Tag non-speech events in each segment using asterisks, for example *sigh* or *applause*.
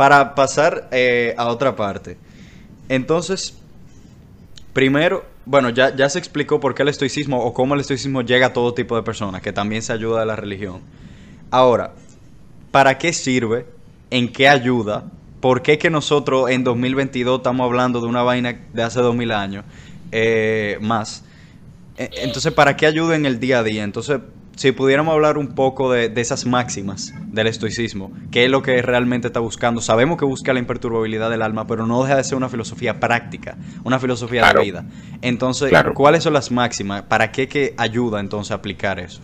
para pasar eh, a otra parte. Entonces, primero, bueno, ya, ya se explicó por qué el estoicismo o cómo el estoicismo llega a todo tipo de personas, que también se ayuda de la religión. Ahora, ¿para qué sirve? ¿En qué ayuda? ¿Por qué que nosotros en 2022 estamos hablando de una vaina de hace 2000 años eh, más? E, entonces, ¿para qué ayuda en el día a día? Entonces, si pudiéramos hablar un poco de, esas máximas del estoicismo, qué es lo que realmente está buscando. Sabemos que busca la imperturbabilidad del alma, pero no deja de ser una filosofía práctica, una filosofía de vida. Entonces, ¿cuáles son las máximas? ¿Para qué que ayuda entonces a aplicar eso?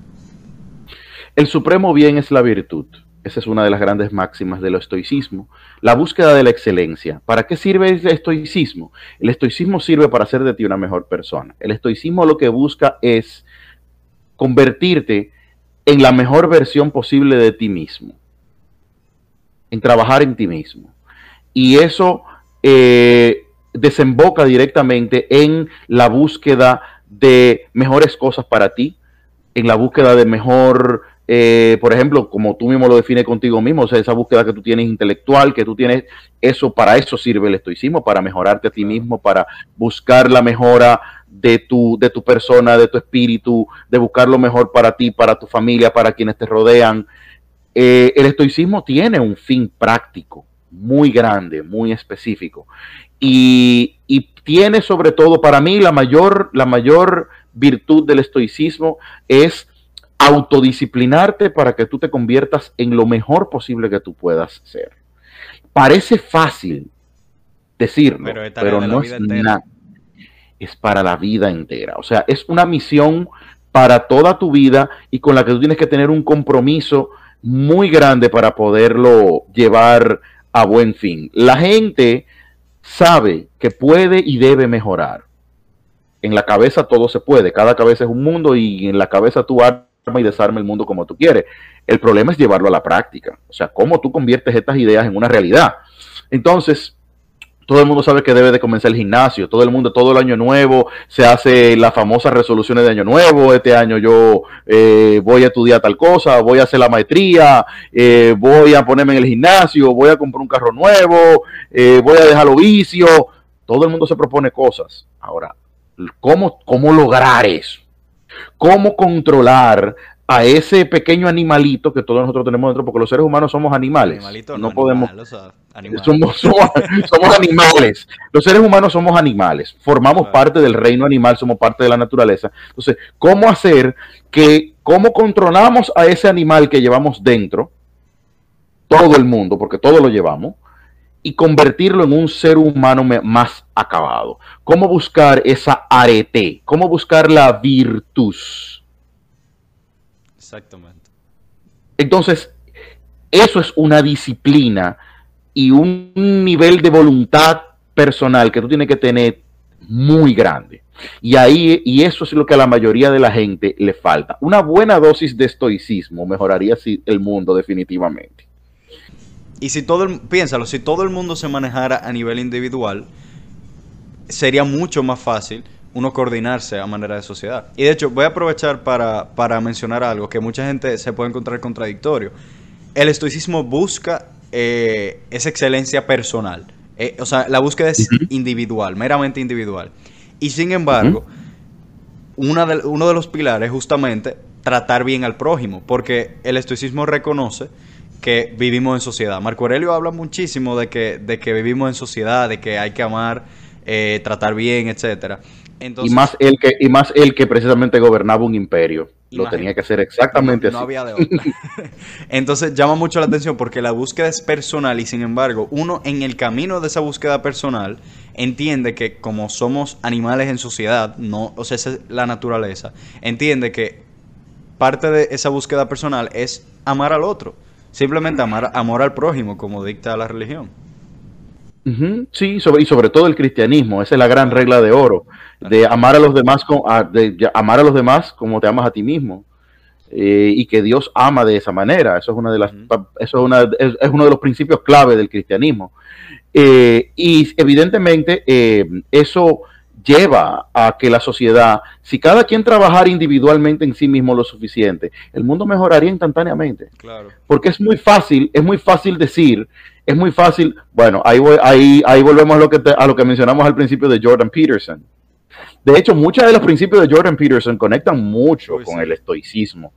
El supremo bien es la virtud. Esa es una de las grandes máximas del estoicismo. La búsqueda de la excelencia. ¿Para qué sirve el estoicismo? El estoicismo sirve para hacer de ti una mejor persona. El estoicismo lo que busca es convertirte en la mejor versión posible de ti mismo, en trabajar en ti mismo. Y eso eh, desemboca directamente en la búsqueda de mejores cosas para ti, en la búsqueda de mejor, eh, por ejemplo, como tú mismo lo defines contigo mismo, o sea, esa búsqueda que tú tienes intelectual, que tú tienes, eso para eso sirve el estoicismo, para mejorarte a ti mismo, para buscar la mejora de tu, de tu persona, de tu espíritu, de buscar lo mejor para ti, para tu familia, para quienes te rodean. Eh, el estoicismo tiene un fin práctico muy grande, muy específico. Y, y, tiene sobre todo, para mí, la mayor, la mayor virtud del estoicismo es autodisciplinarte para que tú te conviertas en lo mejor posible que tú puedas ser. Parece fácil decirlo, pero, no es nada es para la vida entera. O sea, es una misión para toda tu vida y con la que tú tienes que tener un compromiso muy grande para poderlo llevar a buen fin. La gente sabe que puede y debe mejorar. En la cabeza todo se puede, cada cabeza es un mundo y en la cabeza tú arma y desarma el mundo como tú quieres. El problema es llevarlo a la práctica, o sea, cómo tú conviertes estas ideas en una realidad. Entonces, todo el mundo sabe que debe de comenzar el gimnasio, todo el mundo, todo el año nuevo se hace las famosas resoluciones de año nuevo, este año yo eh, voy a estudiar tal cosa, voy a hacer la maestría, eh, voy a ponerme en el gimnasio, voy a comprar un carro nuevo, eh, voy a dejar los vicios, todo el mundo se propone cosas. Ahora, ¿cómo, cómo lograr eso? ¿Cómo controlar a ese pequeño animalito que todos nosotros tenemos dentro, porque los seres humanos somos animales. no, podemos. Somos, somos, animales. Los seres humanos somos animales. Formamos parte del reino animal, somos parte de la naturaleza. Entonces, ¿cómo hacer que, cómo controlamos a ese animal que llevamos dentro, todo el mundo, porque todo lo llevamos, y convertirlo en un ser humano más acabado? ¿Cómo buscar esa arete? ¿Cómo buscar la virtus? Exactamente. Entonces, eso es una disciplina y un nivel de voluntad personal que tú tienes que tener muy grande. Y ahí, y eso es lo que a la mayoría de la gente le falta. Una buena dosis de estoicismo mejoraría el mundo definitivamente. Y si todo el, piénsalo, si todo el mundo se manejara a nivel individual, sería mucho más fácil uno coordinarse a manera de sociedad. Y de hecho, voy a aprovechar para, para mencionar algo que mucha gente se puede encontrar contradictorio. El estoicismo busca eh, esa excelencia personal. Eh, o sea, la búsqueda es individual, meramente individual. Y sin embargo, una de, uno de los pilares es justamente tratar bien al prójimo, porque el estoicismo reconoce que vivimos en sociedad. Marco Aurelio habla muchísimo de que, de que vivimos en sociedad, de que hay que amar, eh, tratar bien, etcétera y más el que y más que precisamente gobernaba un imperio. Lo tenía que hacer exactamente así. Había de otra. *laughs* Entonces llama mucho la atención porque la búsqueda es personal y sin embargo uno en el camino de esa búsqueda personal entiende que como somos animales en sociedad, no, o sea, esa es la naturaleza, entiende que parte de esa búsqueda personal es amar al otro, simplemente amar amor al prójimo como dicta la religión. Sí, sobre, y sobre todo el cristianismo, esa es la gran regla de oro, de amar a los demás, de amar a los demás como te amas a ti mismo. Eh, y que Dios ama de esa manera. Eso es una de las, eso es, una, es, uno de los principios clave del cristianismo. Eh, y evidentemente eh, eso lleva a que la sociedad, si cada quien trabajara individualmente en sí mismo lo suficiente, el mundo mejoraría instantáneamente. Claro. Porque es muy fácil, es muy fácil decir, es muy fácil, bueno, ahí, voy- ahí, ahí volvemos a lo, que te- a lo que mencionamos al principio de Jordan Peterson. De hecho, muchos de los principios de Jordan Peterson conectan mucho Uy, con sí. el estoicismo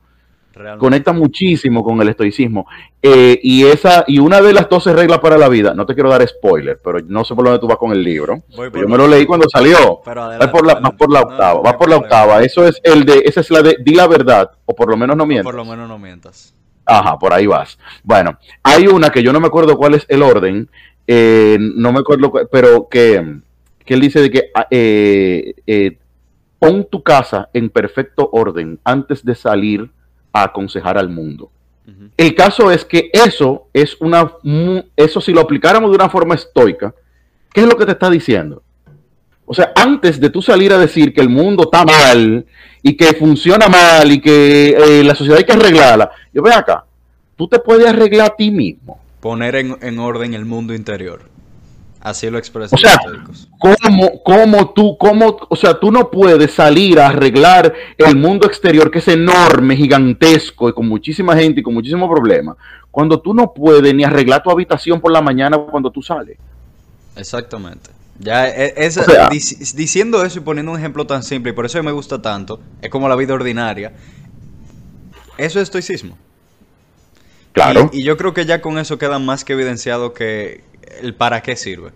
Realmente. conecta muchísimo con el estoicismo. Eh, y esa y una de las 12 reglas para la vida, no te quiero dar spoiler, pero no sé por dónde tú vas con el libro. Yo me lo leí cuando salió. Pero Va por la, va por la octava, no va por la octava. Eso es el de, esa es la de di la verdad, o por lo menos no mientas. Por lo menos no mientas. Ajá, por ahí vas. Bueno, hay una que yo no me acuerdo cuál es el orden, eh, no me acuerdo, cu- pero que, que él dice de que ah, eh, pon tu casa en perfecto orden antes de salir a aconsejar al mundo. El caso es que eso es una, eso si lo aplicáramos de una forma estoica, ¿qué es lo que te está diciendo? O sea, antes de tú salir a decir que el mundo está mal y que funciona mal y que eh, la sociedad hay que arreglarla, yo ve acá, tú te puedes arreglar a ti mismo. Poner en, en orden el mundo interior. Así lo expresan O sea, los. ¿Cómo, cómo tú, cómo, o sea, tú no puedes salir a arreglar el mundo exterior que es enorme, gigantesco y con muchísima gente y con muchísimos problemas, cuando tú no puedes ni arreglar tu habitación por la mañana cuando tú sales? Exactamente. Ya e- es, O sea- dic- diciendo eso y poniendo un ejemplo tan simple, y por eso me gusta tanto, es como la vida ordinaria. Eso es estoicismo. Claro. Y, y yo creo que ya con eso queda más que evidenciado que el para qué sirve.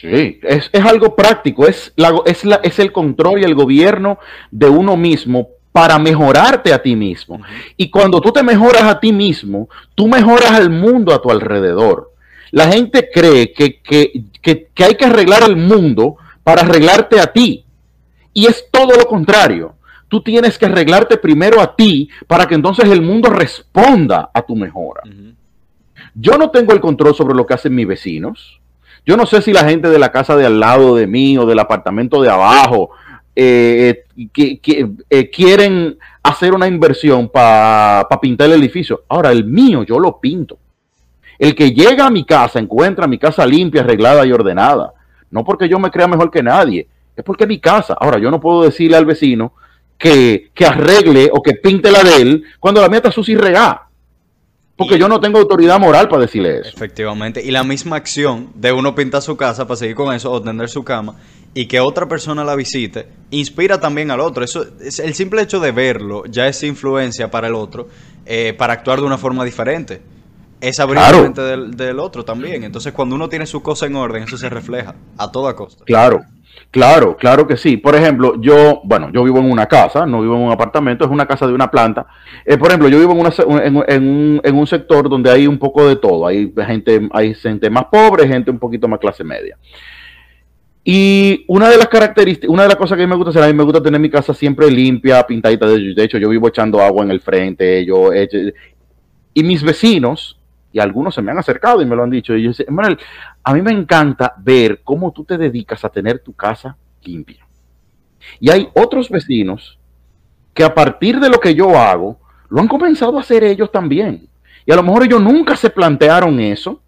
Sí, es, es algo práctico, es, la, es, la, es el control y el gobierno de uno mismo para mejorarte a ti mismo. Y cuando tú te mejoras a ti mismo, tú mejoras al mundo a tu alrededor. La gente cree que, que, que, que hay que arreglar el mundo para arreglarte a ti. Y es todo lo contrario. Tú tienes que arreglarte primero a ti para que entonces el mundo responda a tu mejora. Yo no tengo el control sobre lo que hacen mis vecinos. Yo no sé si la gente de la casa de al lado de mí o del apartamento de abajo eh, que, eh, quieren hacer una inversión para pintar el edificio. Ahora, el mío yo lo pinto. El que llega a mi casa encuentra mi casa limpia, arreglada y ordenada. No porque yo me crea mejor que nadie, es porque es mi casa. Ahora, yo no puedo decirle al vecino que, que arregle o que pinte la de él cuando la mía está sucia y regada. Porque Y- yo no tengo autoridad moral para decirle eso. Efectivamente. Y la misma acción de uno pintar su casa para seguir con eso, o tender su cama, y que otra persona la visite, inspira también al otro. Eso es el simple hecho de verlo ya es influencia para el otro, eh, para actuar de una forma diferente. Es abrir Claro. la mente del, del otro también. Entonces, cuando uno tiene su cosa en orden, eso se refleja a toda costa. Claro, claro, claro que sí. Por ejemplo, yo, bueno, yo vivo en una casa, no vivo en un apartamento, es una casa de una planta. Eh, por ejemplo, yo vivo en, una en, un, sector donde hay un poco de todo. Hay gente, hay gente más pobre, gente un poquito más clase media. Y una de las características, una de las cosas que a mí me gusta hacer, a mí me gusta tener mi casa siempre limpia, pintadita. De hecho, yo vivo echando agua en el frente, yo y mis vecinos, y algunos se me han acercado y me lo han dicho, y yo dice, Manuel, a mí me encanta ver cómo tú te dedicas a tener tu casa limpia. Y hay otros vecinos que a partir de lo que yo hago, lo han comenzado a hacer ellos también. Y a lo mejor ellos nunca se plantearon eso,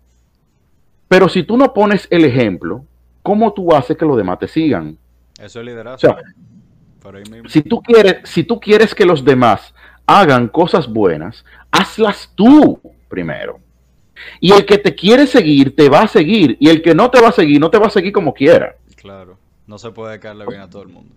pero si tú no pones el ejemplo, ¿cómo tú haces que los demás te sigan? Eso es liderazgo. O sea, si tú quieres, si tú quieres que los demás hagan cosas buenas, hazlas tú primero. Y el que te quiere seguir, te va a seguir. Y el que no te va a seguir, no te va a seguir como quiera. Claro. No se puede caerle bien a todo el mundo.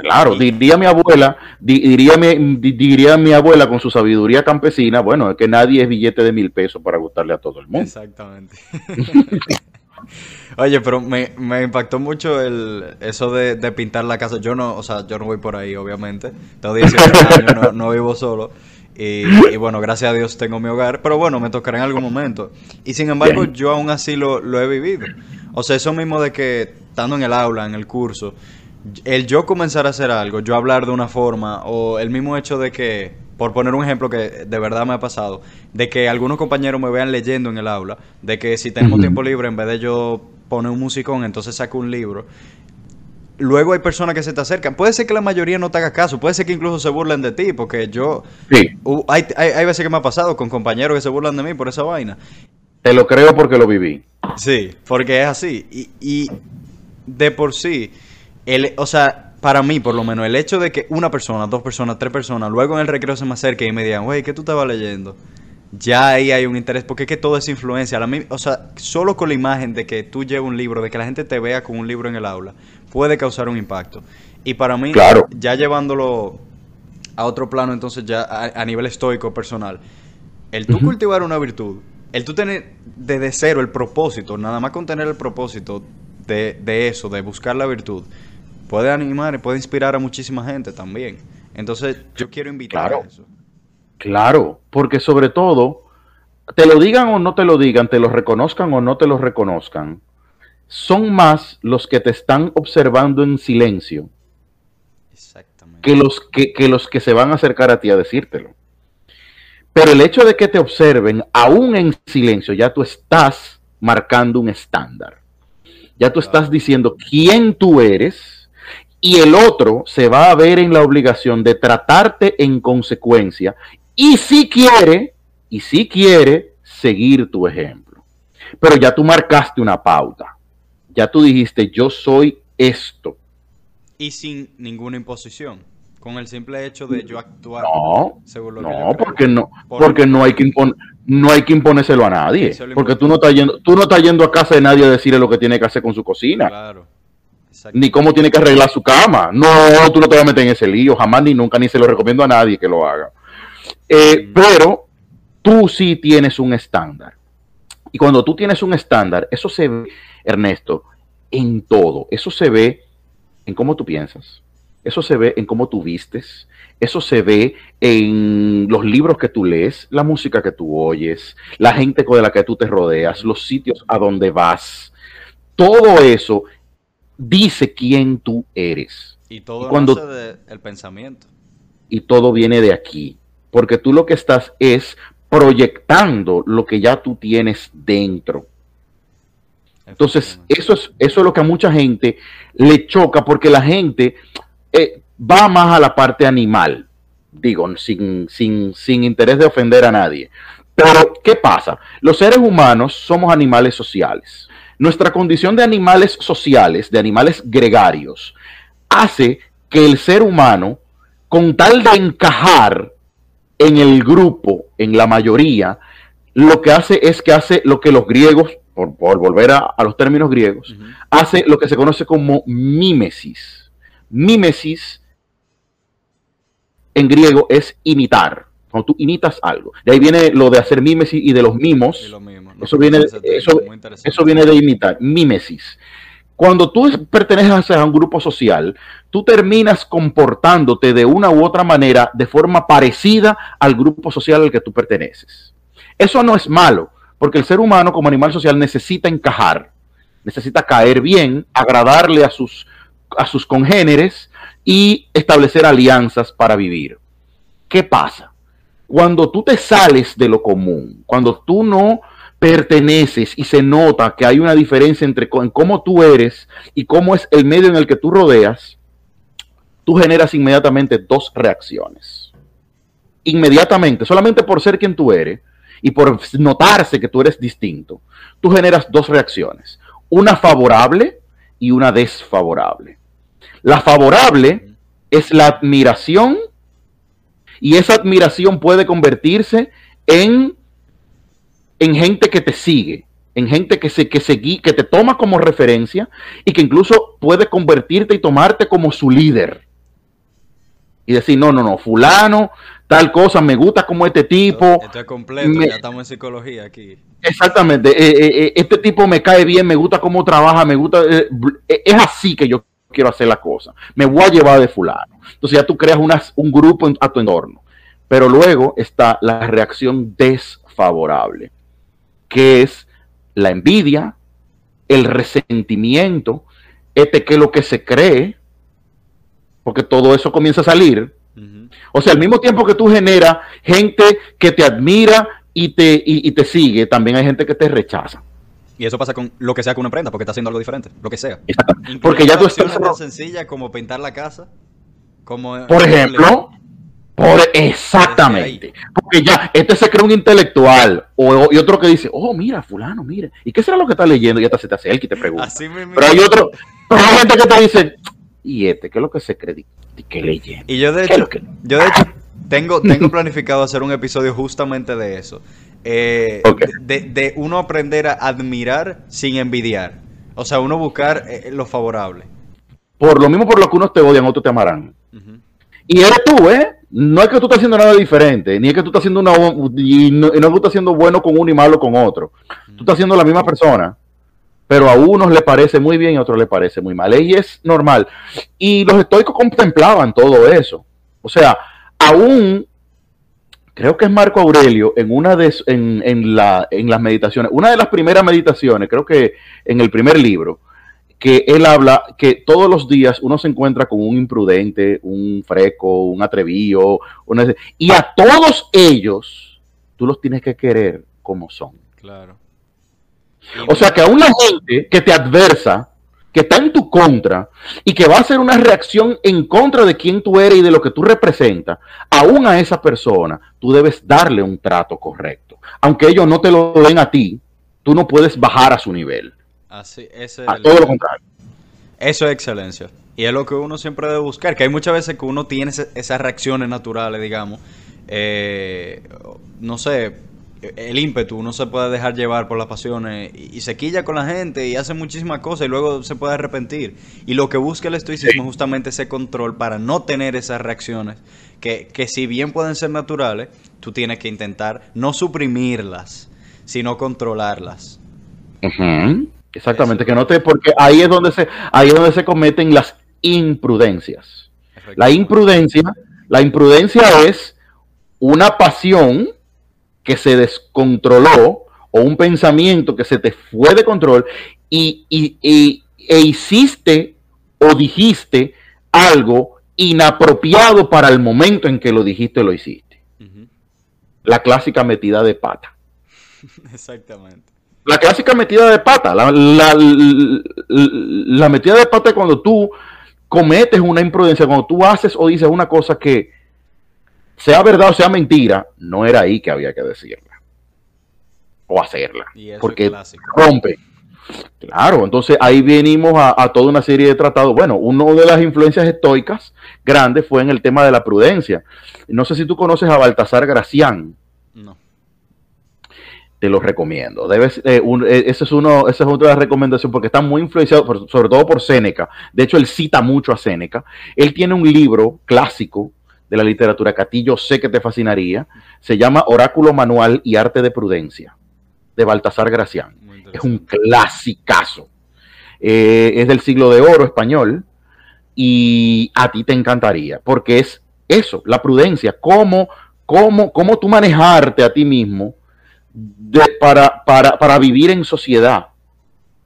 Claro, diría mi abuela, di- diría mi, di- diría mi abuela con su sabiduría campesina, bueno, es que nadie es billete de mil pesos para gustarle a todo el mundo. Exactamente. Oye, pero me, me impactó mucho el eso de, de pintar la casa. Yo no, o sea, yo no voy por ahí, obviamente. Tengo 18 años, no, no vivo solo. Y, y bueno, gracias a Dios tengo mi hogar. Pero bueno, me tocará en algún momento. Y sin embargo, Bien. yo aún así lo, lo he vivido. O sea, eso mismo de que estando en el aula, en el curso, el yo comenzar a hacer algo, yo hablar de una forma, o el mismo hecho de que, por poner un ejemplo que de verdad me ha pasado, de que algunos compañeros me vean leyendo en el aula, de que si tenemos tiempo libre, en vez de yo poner un musicón, entonces saco un libro. Luego hay personas que se te acercan. Puede ser que la mayoría no te haga caso, puede ser que incluso se burlen de ti, porque yo... Sí, uh, hay, hay, hay veces que me ha pasado con compañeros que se burlan de mí por esa vaina. te lo creo porque lo viví. Sí, porque es así. Y, y de por sí, el, o sea, para mí por lo menos, el hecho de que una persona, dos personas, tres personas, luego en el recreo se me acerquen y me digan, güey, ¿qué tú estabas leyendo? Ya ahí hay un interés, porque es que todo es influencia. La, o sea, solo con la imagen de que tú llevas un libro, de que la gente te vea con un libro en el aula, puede causar un impacto. Y para mí, Claro. ya llevándolo a otro plano, entonces ya a, a nivel estoico personal, el tú cultivar una virtud, el tú tener desde cero el propósito, nada más con tener el propósito de, de eso, de buscar la virtud, puede animar y puede inspirar a muchísima gente también. Entonces, yo quiero invitar Claro. a eso. Claro, porque sobre todo, te lo digan o no te lo digan, te lo reconozcan o no te lo reconozcan, son más los que te están observando en silencio Exactamente. que los que, que los que se van a acercar a ti a decírtelo. Pero el hecho de que te observen, aún en silencio, ya tú estás marcando un estándar. Ya tú estás diciendo quién tú eres y el otro se va a ver en la obligación de tratarte en consecuencia y si quiere, y si quiere, seguir tu ejemplo. Pero ya tú marcaste una pauta. Ya tú dijiste, yo soy esto. Y sin ninguna imposición. Con el simple hecho de yo actuar No, según lo que yo no, creo. porque no, Por- porque no hay que impon- no hay que imponérselo a nadie, es porque tú no estás yendo, tú no estás yendo a casa de nadie a decirle lo que tiene que hacer con su cocina, Claro. Ni cómo tiene que arreglar su cama. No, tú no te vas a meter en ese lío, jamás ni nunca, ni se lo recomiendo a nadie que lo haga. Eh, Mm. Pero tú sí tienes un estándar. Y cuando tú tienes un estándar, eso se ve, Ernesto, en todo. Eso se ve en cómo tú piensas. Eso se ve en cómo tú vistes. Eso se ve en los libros que tú lees, la música que tú oyes, la gente con la que tú te rodeas, los sitios a donde vas. Todo eso dice quién tú eres. Y todo y cuando- del pensamiento. y todo viene de aquí. Porque tú lo que estás es proyectando lo que ya tú tienes dentro. Entonces, eso es, eso es lo que a mucha gente le choca porque la gente eh, va más a la parte animal, digo, sin, sin, sin interés de ofender a nadie. Pero, ¿qué pasa? Los seres humanos somos animales sociales. Nuestra condición de animales sociales, de animales gregarios, hace que el ser humano, con tal de encajar en el grupo, en la mayoría, lo que hace es que hace lo que los griegos, por, por volver a, a los términos griegos, hace lo que se conoce como mímesis. Mímesis en griego es imitar. Cuando tú imitas algo. De ahí viene lo de hacer mímesis y de los mimos. Lo mismo. Eso viene, eso, eso viene de imitar, mímesis. Cuando tú perteneces a un grupo social, tú terminas comportándote de una u otra manera de forma parecida al grupo social al que tú perteneces. Eso no es malo, porque el ser humano como animal social necesita encajar, necesita caer bien, agradarle a sus, a sus congéneres y establecer alianzas para vivir. ¿Qué pasa? Cuando tú te sales de lo común, cuando tú no perteneces y se nota que hay una diferencia entre cómo tú eres y cómo es el medio en el que tú rodeas, tú generas inmediatamente dos reacciones. Inmediatamente, solamente por ser quien tú eres y por notarse que tú eres distinto, tú generas dos reacciones, una favorable y una desfavorable. La favorable es la admiración y esa admiración puede convertirse en, en gente que te sigue, en gente que, se, que, se, que te toma como referencia y que incluso puede convertirte y tomarte como su líder. Y decir, no, no, no, fulano, tal cosa, me gusta como este tipo. Esto es completo, me- ya estamos en psicología aquí. Exactamente, eh, eh, eh, este tipo me cae bien, me gusta cómo trabaja, me gusta, eh, es así que yo quiero hacer la cosa, me voy a llevar de fulano. Entonces ya tú creas unas- un grupo a tu entorno, pero luego está la reacción desfavorable, que es la envidia, el resentimiento, este que es lo que se cree, porque todo eso comienza a salir, o sea, al mismo tiempo que tú generas gente que te admira y te, y, y te sigue, también hay gente que te rechaza. Y eso pasa con lo que sea que uno aprenda, porque está haciendo algo diferente, lo que sea. Porque ya tú estás... tan sencillas como pintar la casa, como Por ejemplo, Por, exactamente. Porque ya, este se cree un intelectual. O, y otro que dice, oh, mira, fulano, mira. ¿Y qué será lo que está leyendo? Y hasta se te acerca y te pregunta. pero hay otro, pero hay gente que te dice, ¿y este qué es lo que se cree? ¿Y qué leyendo? Y yo de hecho, yo de hecho *laughs* tengo, tengo planificado hacer un episodio justamente de eso. Eh, de, uno aprender a admirar sin envidiar. O sea, uno buscar eh, lo favorable. Por lo mismo por lo que unos te odian, otros te amarán. Y eres tú, ¿eh? No es que tú estás haciendo nada diferente, ni es que tú estás haciendo una. Y no, tú estás haciendo bueno con uno y malo con otro. Tú estás haciendo la misma persona, pero a unos le parece muy bien y a otros le parece muy mal. Y es normal. Y los estoicos contemplaban todo eso. O sea, aún creo que es Marco Aurelio en una de en, en, la, en las meditaciones, una de las primeras meditaciones, creo que en el primer libro, que él habla que todos los días uno se encuentra con un imprudente, un freco, un atrevido, y a todos ellos tú los tienes que querer como son. Claro. O sea que a una gente que te adversa, que está en tu contra y que va a hacer una reacción en contra de quien tú eres y de lo que tú representas, aún a esa persona tú debes darle un trato correcto. Aunque ellos no te lo den a ti, tú no puedes bajar a su nivel. Así, a todo lo contrario. Eso es excelencia. Y es lo que uno siempre debe buscar, que hay muchas veces que uno tiene esas reacciones naturales, digamos. Eh, no sé, el ímpetu, uno se puede dejar llevar por las pasiones y, se quilla con la gente y hace muchísimas cosas y luego se puede arrepentir. Y lo que busca el estoicismo es justamente ese control para no tener esas reacciones que, que si bien pueden ser naturales, tú tienes que intentar no suprimirlas, sino controlarlas. Exactamente, que no te, porque ahí es donde se, ahí es donde se cometen las imprudencias. La imprudencia, la imprudencia es una pasión que se descontroló o un pensamiento que se te fue de control y, e hiciste o dijiste algo inapropiado para el momento en que lo dijiste o lo hiciste. La clásica metida de pata. *laughs* Exactamente. La clásica metida de pata. La, metida de pata es cuando tú cometes una imprudencia, cuando tú haces o dices una cosa que, sea verdad o sea mentira, no era ahí que había que decirla. O hacerla. porque rompe. Claro, entonces ahí venimos a, a, toda una serie de tratados. Bueno, una de las influencias estoicas grandes fue en el tema de la prudencia. No sé si tú conoces a Baltasar Gracián. No te lo recomiendo. Debes, eh, eh, ese es uno, esa es otra de las recomendaciones porque está muy influenciado, sobre todo por Séneca. De hecho, él cita mucho a Séneca. Él tiene un libro clásico de la literatura que a ti yo sé que te fascinaría. Se llama Oráculo Manual y Arte de Prudencia, de Baltasar Gracián. Es un clasicazo. Eh, es del siglo de oro español y a ti te encantaría porque es eso, la prudencia, cómo, cómo, cómo tú manejarte a ti mismo para, para, vivir en sociedad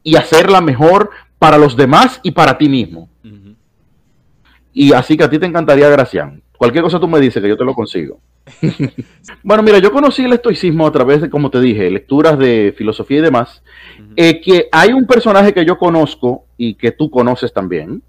y hacerla mejor para los demás y para ti mismo. Y así que a ti te encantaría, Gracián. Cualquier cosa tú me dices que yo te lo consigo. *laughs* bueno, mira, yo conocí el estoicismo a través de, como te dije, lecturas de filosofía y demás. Eh, que hay un personaje que yo conozco y que tú conoces también,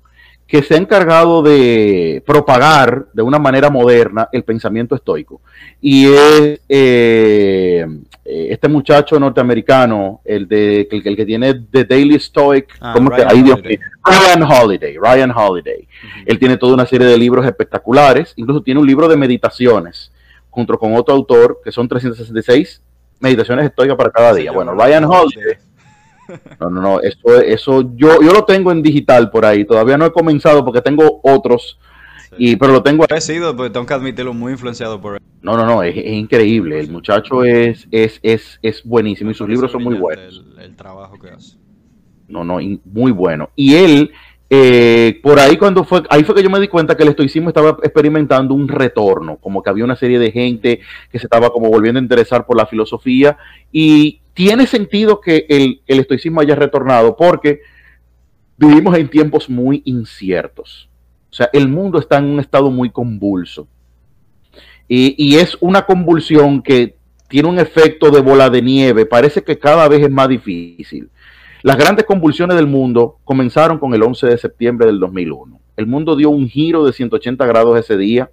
que se ha encargado de propagar de una manera moderna el pensamiento estoico. Y es eh, eh, este muchacho norteamericano, el, de, el, que tiene The Daily Stoic, ah, Ryan, Holiday. Ryan Holiday. Ryan Holiday. Él tiene toda una serie de libros espectaculares, incluso tiene un libro de meditaciones, junto con otro autor, que son 366 meditaciones estoicas para cada día. Bueno, Ryan Holiday *laughs* no, no, no, eso, eso yo, yo lo tengo en digital por ahí, todavía no he comenzado porque tengo otros, y, pero lo tengo... He sido, porque tengo que admitirlo, muy influenciado por él. No, no, no, es, increíble, el muchacho es, es, es, es buenísimo y sus libros son muy buenos. El, trabajo que hace. No, no, muy bueno. Y él, eh, por ahí cuando fue, ahí fue que yo me di cuenta que el estoicismo estaba experimentando un retorno, como que había una serie de gente que se estaba como volviendo a interesar por la filosofía y tiene sentido que el, estoicismo haya retornado porque vivimos en tiempos muy inciertos. O sea, el mundo está en un estado muy convulso. Y, es una convulsión que tiene un efecto de bola de nieve. Parece que cada vez es más difícil. Las grandes convulsiones del mundo comenzaron con el 11 de septiembre del 2001. El mundo dio un giro de 180 grados ese día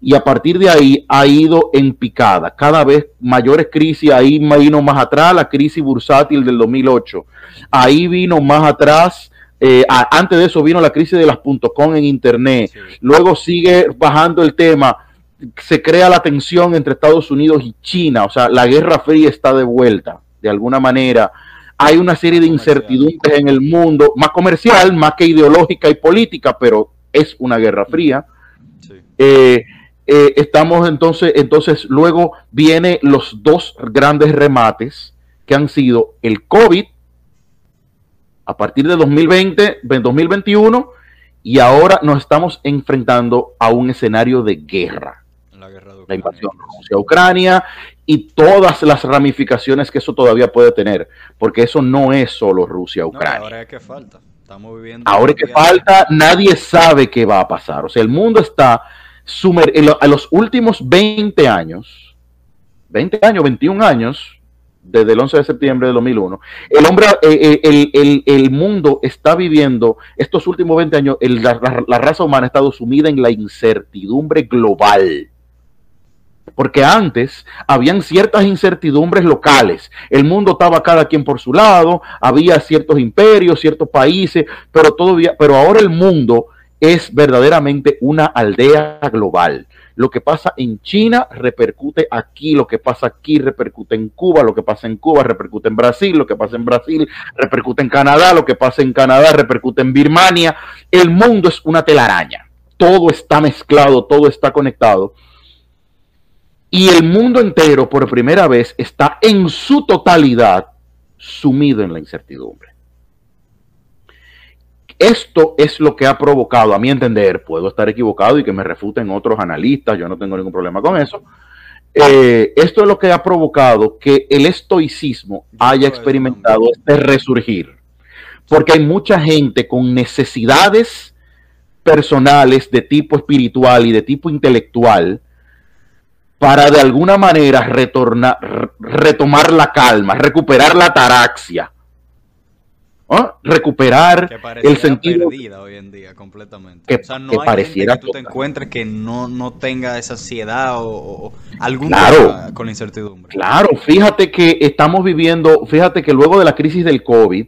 y a partir de ahí ha ido en picada. Cada vez mayores crisis, ahí vino más atrás la crisis bursátil del 2008, ahí vino más atrás, eh, antes de eso vino la crisis de las .com en Internet, luego sigue bajando el tema, se crea la tensión entre Estados Unidos y China, o sea, la Guerra Fría está de vuelta, de alguna manera. Hay una serie de incertidumbres en el mundo, más comercial, más que ideológica y política, pero es una guerra fría. Eh, eh, estamos entonces, entonces luego vienen los dos grandes remates que han sido el COVID a partir de 2020, 2021 y ahora nos estamos enfrentando a un escenario de guerra. La, invasión de Rusia Ucrania y todas las ramificaciones que eso todavía puede tener, porque eso no es solo Rusia Ucrania. ahora es que falta. Estamos viviendo ahora que falta, nadie sabe qué va a pasar. O sea, el mundo está a los últimos 20 años, 20 años, 21 años, desde el 11 de septiembre de 2001, el hombre, eh, eh, el, mundo está viviendo estos últimos 20 años, la, la, raza humana ha estado sumida en la incertidumbre global. Porque antes habían ciertas incertidumbres locales. El mundo estaba cada quien por su lado, había ciertos imperios, ciertos países, pero todavía, pero ahora el mundo es verdaderamente una aldea global. Lo que pasa en China repercute aquí, lo que pasa aquí repercute en Cuba, lo que pasa en Cuba repercute en Brasil, lo que pasa en Brasil repercute en Canadá, lo que pasa en Canadá repercute en Birmania. El mundo es una telaraña. Todo está mezclado, todo está conectado. Y el mundo entero, por primera vez, está en su totalidad sumido en la incertidumbre. Esto es lo que ha provocado, a mi entender, puedo estar equivocado y que me refuten otros analistas, yo no tengo ningún problema con eso. Eh, esto es lo que ha provocado que el estoicismo haya experimentado este resurgir. Porque hay mucha gente con necesidades personales de tipo espiritual y de tipo intelectual para de alguna manera retornar, retomar la calma, recuperar la taraxia ¿Ah? recuperar el sentido perdida hoy en día completamente que, o sea, no hay pareciera que tú te encuentres que no, no tenga esa ansiedad o, algún claro, con la incertidumbre claro fíjate que estamos viviendo fíjate que luego de la crisis del COVID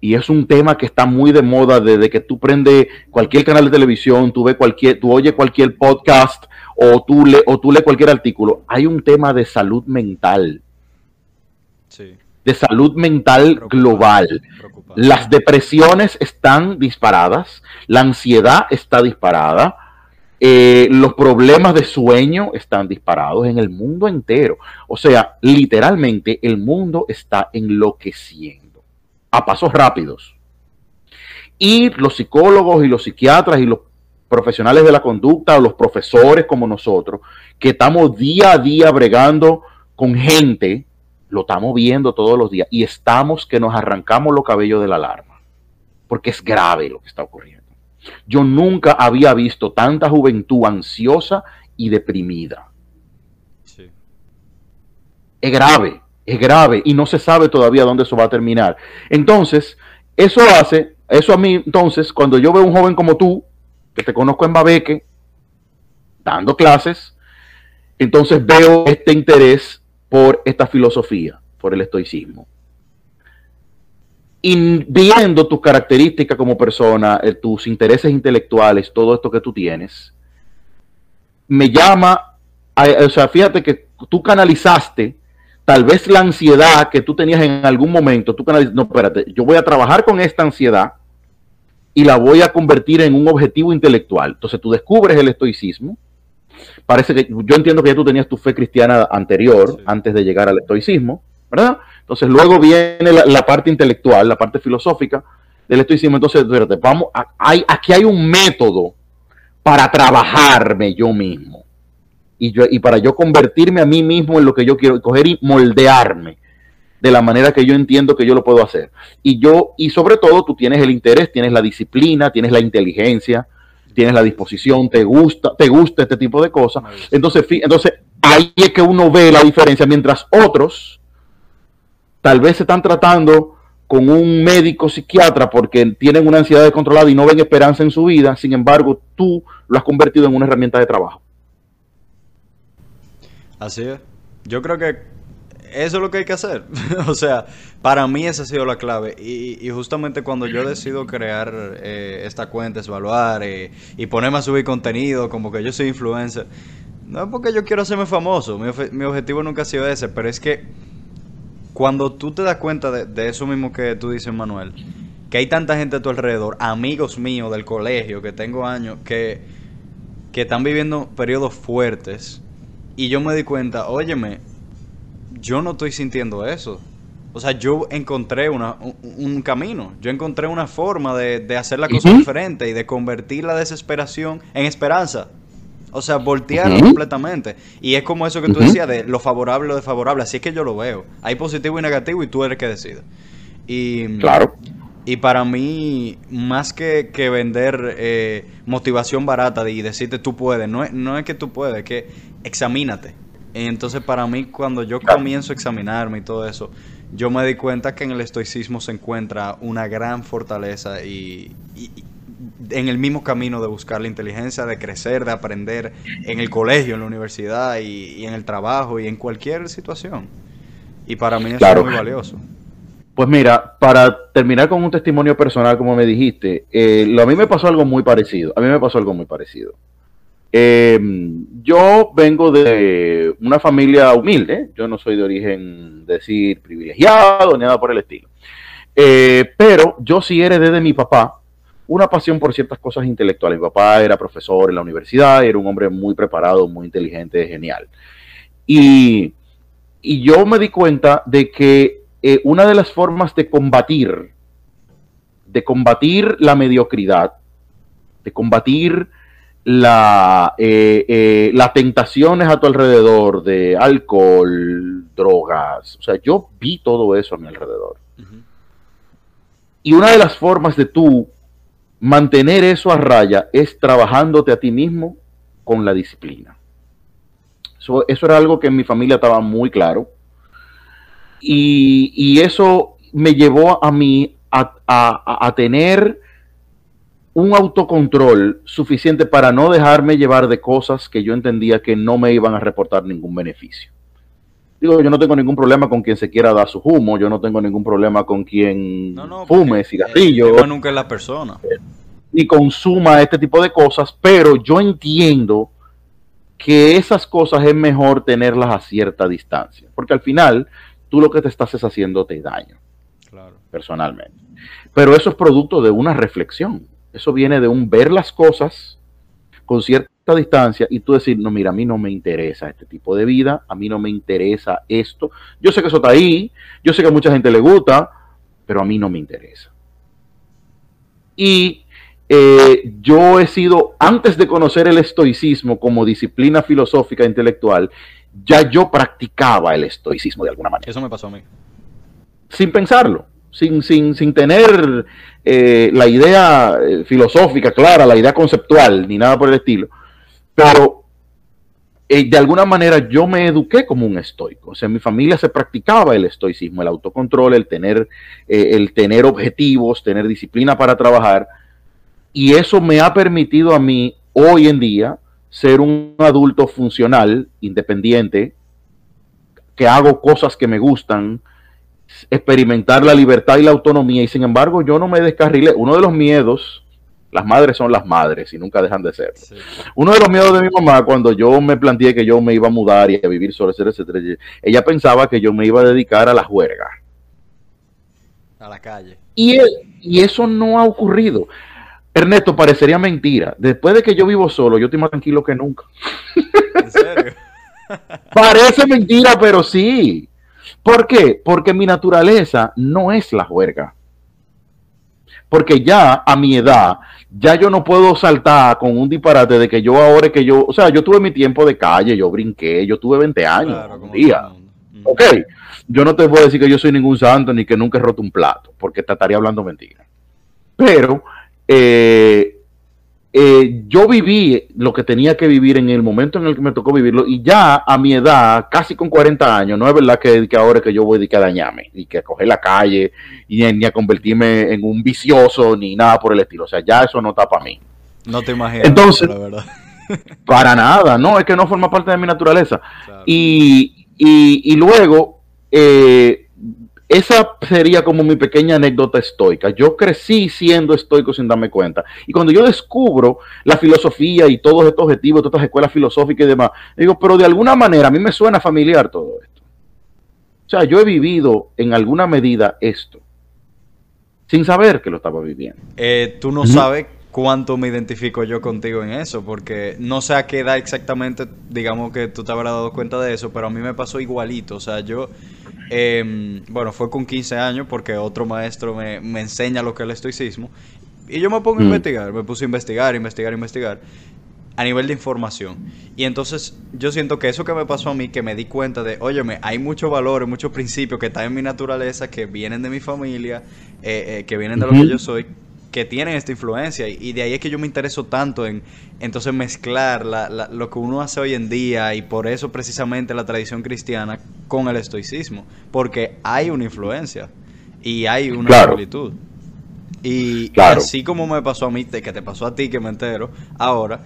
y es un tema que está muy de moda desde que tú prendes cualquier canal de televisión, tú ves cualquier, tú oyes cualquier podcast o tú le, o tú lees cualquier artículo, hay un tema de salud mental. Sí de salud mental global. Las depresiones están disparadas, la ansiedad está disparada, eh, los problemas de sueño están disparados en el mundo entero. O sea, literalmente el mundo está enloqueciendo a pasos rápidos. Y los psicólogos y los psiquiatras y los profesionales de la conducta o los profesores como nosotros, que estamos día a día bregando con gente lo estamos viendo todos los días y estamos que nos arrancamos los cabellos de la alarma, porque es grave lo que está ocurriendo. Yo nunca había visto tanta juventud ansiosa y deprimida. Es grave, es grave y no se sabe todavía dónde eso va a terminar. Entonces, eso hace, eso a mí, entonces, cuando yo veo un joven como tú, que te conozco en Babeque, dando clases, entonces veo este interés por esta filosofía, por el estoicismo. Y viendo tus características como persona, eh, tus intereses intelectuales, todo esto que tú tienes, me llama, o sea, fíjate que tú canalizaste tal vez la ansiedad que tú tenías en algún momento, tú canalizaste, no, espérate, yo voy a trabajar con esta ansiedad y la voy a convertir en un objetivo intelectual. Entonces tú descubres el estoicismo, parece que yo entiendo que ya tú tenías tu fe cristiana anterior, antes de llegar al estoicismo, ¿verdad? Entonces luego viene la, parte intelectual, la parte filosófica del estoicismo. Entonces, vamos, hay, aquí hay un método para trabajarme yo mismo. Y, yo, y para yo convertirme a mí mismo en lo que yo quiero, coger y moldearme de la manera que yo entiendo que yo lo puedo hacer. Y yo, y sobre todo, tú tienes el interés, tienes la disciplina, tienes la inteligencia, tienes la disposición, te gusta, te gusta este tipo de cosas. Entonces, entonces ahí es que uno ve la diferencia, mientras otros tal vez se están tratando con un médico psiquiatra porque tienen una ansiedad descontrolada y no ven esperanza en su vida, sin embargo, tú lo has convertido en una herramienta de trabajo. Así es. Yo creo que eso es lo que hay que hacer. *laughs* o sea, para mí esa ha sido la clave. Y, justamente cuando yo decido crear eh, esta cuenta, evaluar eh, y ponerme a subir contenido, como que yo soy influencer, no es porque yo quiero hacerme famoso. Mi, objetivo nunca ha sido ese, pero es que cuando tú te das cuenta de, eso mismo que tú dices, Manuel, que hay tanta gente a tu alrededor, amigos míos del colegio, que tengo años, que, que están viviendo periodos fuertes, y yo me di cuenta, óyeme, yo no estoy sintiendo eso. O sea, yo encontré una, un, camino, yo encontré una forma de, de hacer la cosa diferente y de convertir la desesperación en esperanza. O sea, voltearlo completamente. Y es como eso que tú decías de lo favorable o desfavorable. Así es que yo lo veo. Hay positivo y negativo y tú eres que decide. Y, claro. Y para mí, más que, que vender eh, motivación barata y decirte tú puedes, no es, no es que tú puedes, es que examínate. Entonces, para mí, cuando yo comienzo a examinarme y todo eso, yo me di cuenta que en el estoicismo se encuentra una gran fortaleza y en el mismo camino de buscar la inteligencia, de crecer, de aprender en el colegio, en la universidad y, en el trabajo y en cualquier situación. Y para mí eso es muy valioso. Pues mira, para terminar con un testimonio personal, como me dijiste, eh, lo, a mí me pasó algo muy parecido. A mí me pasó algo muy parecido. Em, yo vengo de una familia humilde, yo no soy de origen, decir, privilegiado, ni nada por el estilo. Eh, pero yo sí heredé de mi papá una pasión por ciertas cosas intelectuales. Mi papá era profesor en la universidad, era un hombre muy preparado, muy inteligente, genial. Y, yo me di cuenta de que eh, una de las formas de combatir, de combatir la mediocridad, de combatir la, eh, eh, las tentaciones a tu alrededor de alcohol, drogas, o sea, yo vi todo eso a mi alrededor. Y una de las formas de tú mantener eso a raya es trabajándote a ti mismo con la disciplina. Eso, era algo que en mi familia estaba muy claro. Y, eso me llevó a mí a, tener un autocontrol suficiente para no dejarme llevar de cosas que yo entendía que no me iban a reportar ningún beneficio. Digo, yo no tengo ningún problema con quien se quiera dar su humo, yo no tengo ningún problema con quien fume cigarrillo. nunca es la persona. Ni consuma este tipo de cosas, pero yo entiendo que esas cosas es mejor tenerlas a cierta distancia, porque al final tú lo que te estás es haciéndote daño, claro. personalmente. Pero eso es producto de una reflexión, eso viene de un ver las cosas con cierta distancia y tú decir, no, mira, a mí no me interesa este tipo de vida, a mí no me interesa esto. Yo sé que eso está ahí, yo sé que a mucha gente le gusta, pero a mí no me interesa. Y eh, yo he sido, antes de conocer el estoicismo como disciplina filosófica e intelectual, ya yo practicaba el estoicismo de alguna manera. Eso me pasó a mí. Sin pensarlo, sin, sin, sin tener eh, la idea eh, filosófica clara, la idea conceptual, ni nada por el estilo pero eh, de alguna manera yo me eduqué como un estoico. O sea, en mi familia se practicaba el estoicismo, el autocontrol, el tener, eh, el tener objetivos, tener disciplina para trabajar. Y eso me ha permitido a mí hoy en día ser un adulto funcional, independiente, que hago cosas que me gustan, experimentar la libertad y la autonomía. Y sin embargo, yo no me descarrilé. Uno de los miedos las madres son las madres y nunca dejan de ser. Uno de los miedos de mi mamá cuando yo me planteé que yo me iba a mudar y a vivir solo, etcétera, etcétera, ella pensaba que yo me iba a dedicar a la juerga. A la calle. Y, y eso no ha ocurrido. Ernesto, parecería mentira. Después de que yo vivo solo, yo estoy más tranquilo que nunca. ¿En serio? *laughs* Parece mentira, pero sí. ¿Por qué? Porque mi naturaleza no es la juerga porque ya a mi edad, ya yo no puedo saltar con un disparate de que yo ahora que yo, o sea, yo tuve mi tiempo de calle, yo brinqué, yo tuve 20 años, un día. Ok, yo no te puedo decir que yo soy ningún santo ni que nunca he roto un plato, porque te estaría hablando mentira. Pero eh, eh, yo viví lo que tenía que vivir en el momento en el que me tocó vivirlo y ya a mi edad, casi con 40 años, no es verdad que, ahora que yo voy a dañarme y que a coger la calle y ni a convertirme en un vicioso ni nada por el estilo. O sea, ya eso no está para mí. No te imaginas. Entonces, la verdad. *laughs* Para nada, no, es que no forma parte de mi naturaleza. Y, y, y, luego, eh, esa sería como mi pequeña anécdota estoica. Yo crecí siendo estoico sin darme cuenta. Y cuando yo descubro la filosofía y todos estos objetivos, todas estas escuelas filosóficas y demás, digo, pero de alguna manera a mí me suena familiar todo esto. O sea, yo he vivido en alguna medida esto, sin saber que lo estaba viviendo. Eh, tú no sabes cuánto me identifico yo contigo en eso, porque no sé a qué edad exactamente, digamos que tú te habrás dado cuenta de eso, pero a mí me pasó igualito. O sea, yo Em, bueno, fue con 15 años porque otro maestro me, enseña lo que es el estoicismo. Y yo me pongo a mm. investigar, me puse a investigar, investigar, investigar a nivel de información. Y entonces yo siento que eso que me pasó a mí, que me di cuenta de, óyeme, hay muchos valores, muchos principios que están en mi naturaleza, que vienen de mi familia, eh, eh, que vienen de lo que yo soy, que tienen esta influencia y de ahí es que yo me intereso tanto en entonces mezclar lo que uno hace hoy en día y por eso precisamente la tradición cristiana con el estoicismo, porque hay una influencia y hay una claro. Y así como me pasó a mí, que te pasó a ti, que me entero, ahora,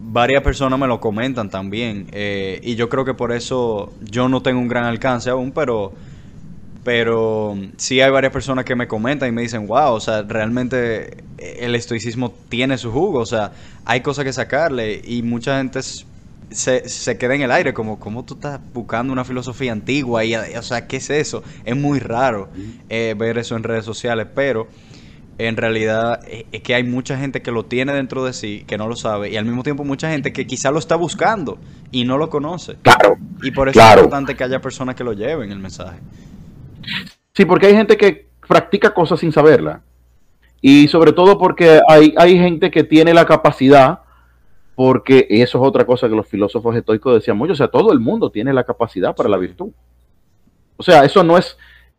varias personas me lo comentan también. Eh, y yo creo que por eso yo no tengo un gran alcance aún, pero pero sí hay varias personas que me comentan y me dicen, wow, o sea, realmente el estoicismo tiene su jugo, o sea, hay cosas que sacarle y mucha gente se, se queda en el aire, como, ¿cómo tú estás buscando una filosofía antigua? Y, o sea, ¿qué es eso? Es muy raro eh, ver eso en redes sociales, pero en realidad eh, es que hay mucha gente que lo tiene dentro de sí, que no lo sabe, y al mismo tiempo mucha gente que quizá lo está buscando y no lo conoce. Claro. Y por eso es importante que haya personas que lo lleven el mensaje. Sí, porque hay gente que practica cosas sin saberla. Y sobre todo porque hay, hay gente que tiene la capacidad, porque eso es otra cosa que los filósofos estoicos decían mucho, o sea, todo el mundo tiene la capacidad para la virtud. O sea, eso no es,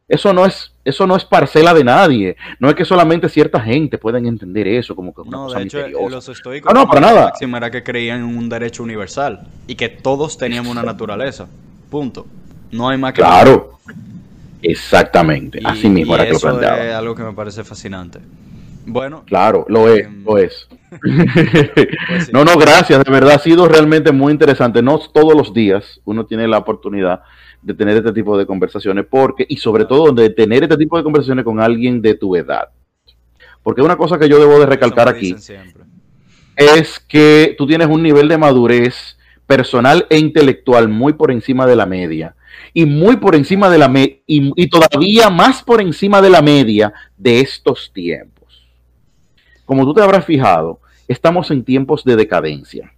eso no es, eso no es parcela de nadie. No es que solamente cierta gente pueden entender eso como que una no, cosa de hecho, misteriosa. Los estoicos no, no, para nada. era que creían en un derecho universal y que todos teníamos una naturaleza. Punto. No hay más que Claro. Exactamente, así mismo era que lo planteaba. Es algo que me parece fascinante. Bueno, claro, lo es, em, lo es. *laughs* *laughs* Pues no, no, gracias, de verdad ha sido realmente muy interesante. No todos los días uno tiene la oportunidad de tener este tipo de conversaciones, porque, y sobre todo de tener este tipo de conversaciones con alguien de tu edad. Porque una cosa que yo debo de recalcar aquí es que tú tienes un nivel de madurez personal e intelectual muy por encima de la media y muy por encima de la media y, todavía más por encima de la media de estos tiempos. Como tú te habrás fijado, estamos en tiempos de decadencia.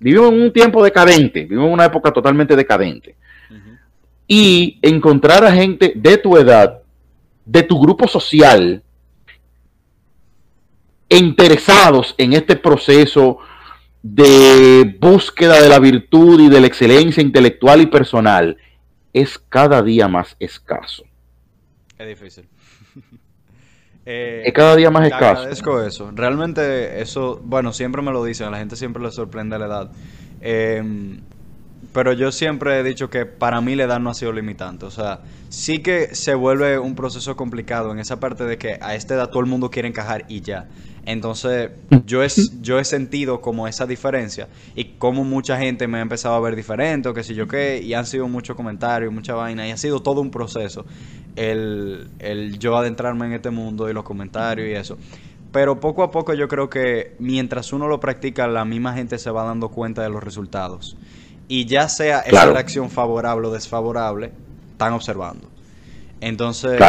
Vivimos en un tiempo decadente, vivimos en una época totalmente decadente. Y encontrar a gente de tu edad, de tu grupo social, interesados en este proceso de búsqueda de la virtud y de la excelencia intelectual y personal es cada día más escaso. *laughs* Es difícil. Eh, es cada día más escaso. Agradezco eso. Realmente eso, bueno, siempre me lo dicen, a la gente siempre le sorprende la edad. Em, pero yo siempre he dicho que para mí la edad no ha sido limitante. O sea, sí que se vuelve un proceso complicado en esa parte de que a esta edad todo el mundo quiere encajar y ya. Entonces, yo he, yo he sentido como esa diferencia y como mucha gente me ha empezado a ver diferente o qué sé yo qué, y han sido muchos comentarios, mucha vaina, y ha sido todo un proceso el, el yo adentrarme en este mundo y los comentarios y eso. Pero poco a poco yo creo que mientras uno lo practica, la misma gente se va dando cuenta de los resultados. Y ya sea esa reacción favorable o desfavorable, están observando. Entonces,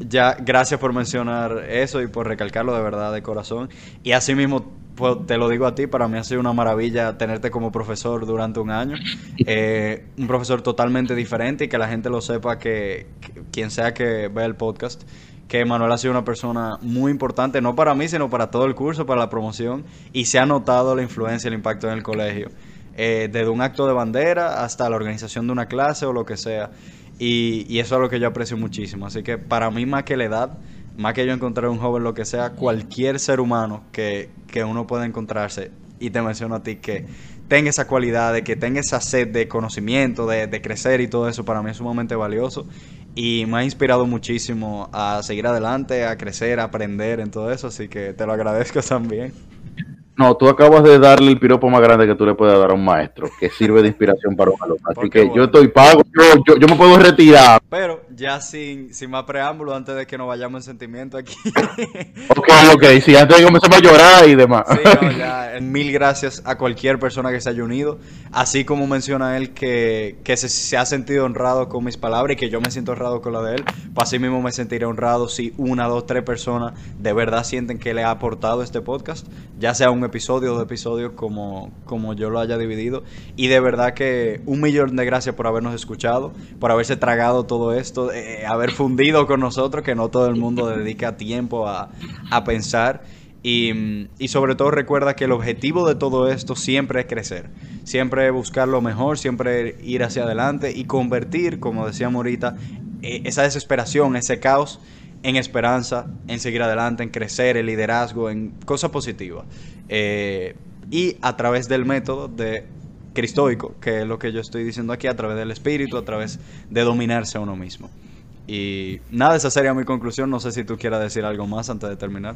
ya gracias por mencionar eso y por recalcarlo de verdad de corazón. Y así mismo pues, te lo digo a ti, para mí ha sido una maravilla tenerte como profesor durante un año. *laughs* Eh, un profesor totalmente diferente y que la gente lo sepa que, quien sea que vea el podcast, que Manuel ha sido una persona muy importante, no para mí, sino para todo el curso, para la promoción, y se ha notado la influencia, el impacto en el colegio. Eh, desde un acto de bandera hasta la organización de una clase o lo que sea. Y, eso es lo que yo aprecio muchísimo. Así que para mí, más que la edad, más que yo encontrar un joven, lo que sea, cualquier ser humano que, uno pueda encontrarse, y te menciono a ti, que tenga esa cualidad, de que tenga esa sed de conocimiento, de, de crecer y todo eso, para mí es sumamente valioso. Y me ha inspirado muchísimo a seguir adelante, a crecer, a aprender en todo eso. Así que te lo agradezco *laughs* también. No, tú acabas de darle el piropo más grande que tú le puedes dar a un maestro, que sirve de inspiración para un alumno. Así Porque que bueno. yo estoy pago, yo, yo, yo me puedo retirar. Pero ya sin, sin más preámbulo, antes de que nos vayamos en sentimiento aquí. *laughs* Ok, ok, sí, antes de que comenzamos a llorar y demás. Sí, no, *laughs* ya, mil gracias a cualquier persona que se haya unido. Así como menciona él que, que se, se ha sentido honrado con mis palabras y que yo me siento honrado con la de él. Pues así mismo me sentiré honrado si una, dos, tres personas de verdad sienten que le ha aportado este podcast. Ya sea un episodio o dos episodios como, como yo lo haya dividido. Y de verdad que un millón de gracias por habernos escuchado, por haberse tragado todo esto, eh, haber fundido con nosotros, que no todo el mundo *laughs* dedica tiempo a, a pensar. Y, y sobre todo recuerda que el objetivo de todo esto siempre es crecer, siempre buscar lo mejor, siempre ir hacia adelante y convertir, como decíamos ahorita, eh, esa desesperación, ese caos en esperanza, en seguir adelante, en crecer, en liderazgo, en cosas positivas. Eh, y a través del método de cristoico, que es lo que yo estoy diciendo aquí, a través del espíritu, a través de dominarse a uno mismo. Y nada, esa sería mi conclusión. No sé si tú quieras decir algo más antes de terminar.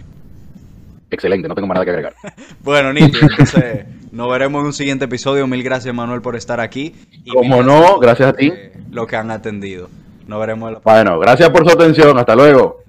Excelente, no tengo más nada que agregar. *laughs* Bueno, Nito, entonces nos veremos en un siguiente episodio. Mil gracias, Manuel, por estar aquí. Y Como no, gracias a ti. Lo que han atendido. Nos veremos en la Bueno, gracias por su atención, hasta luego.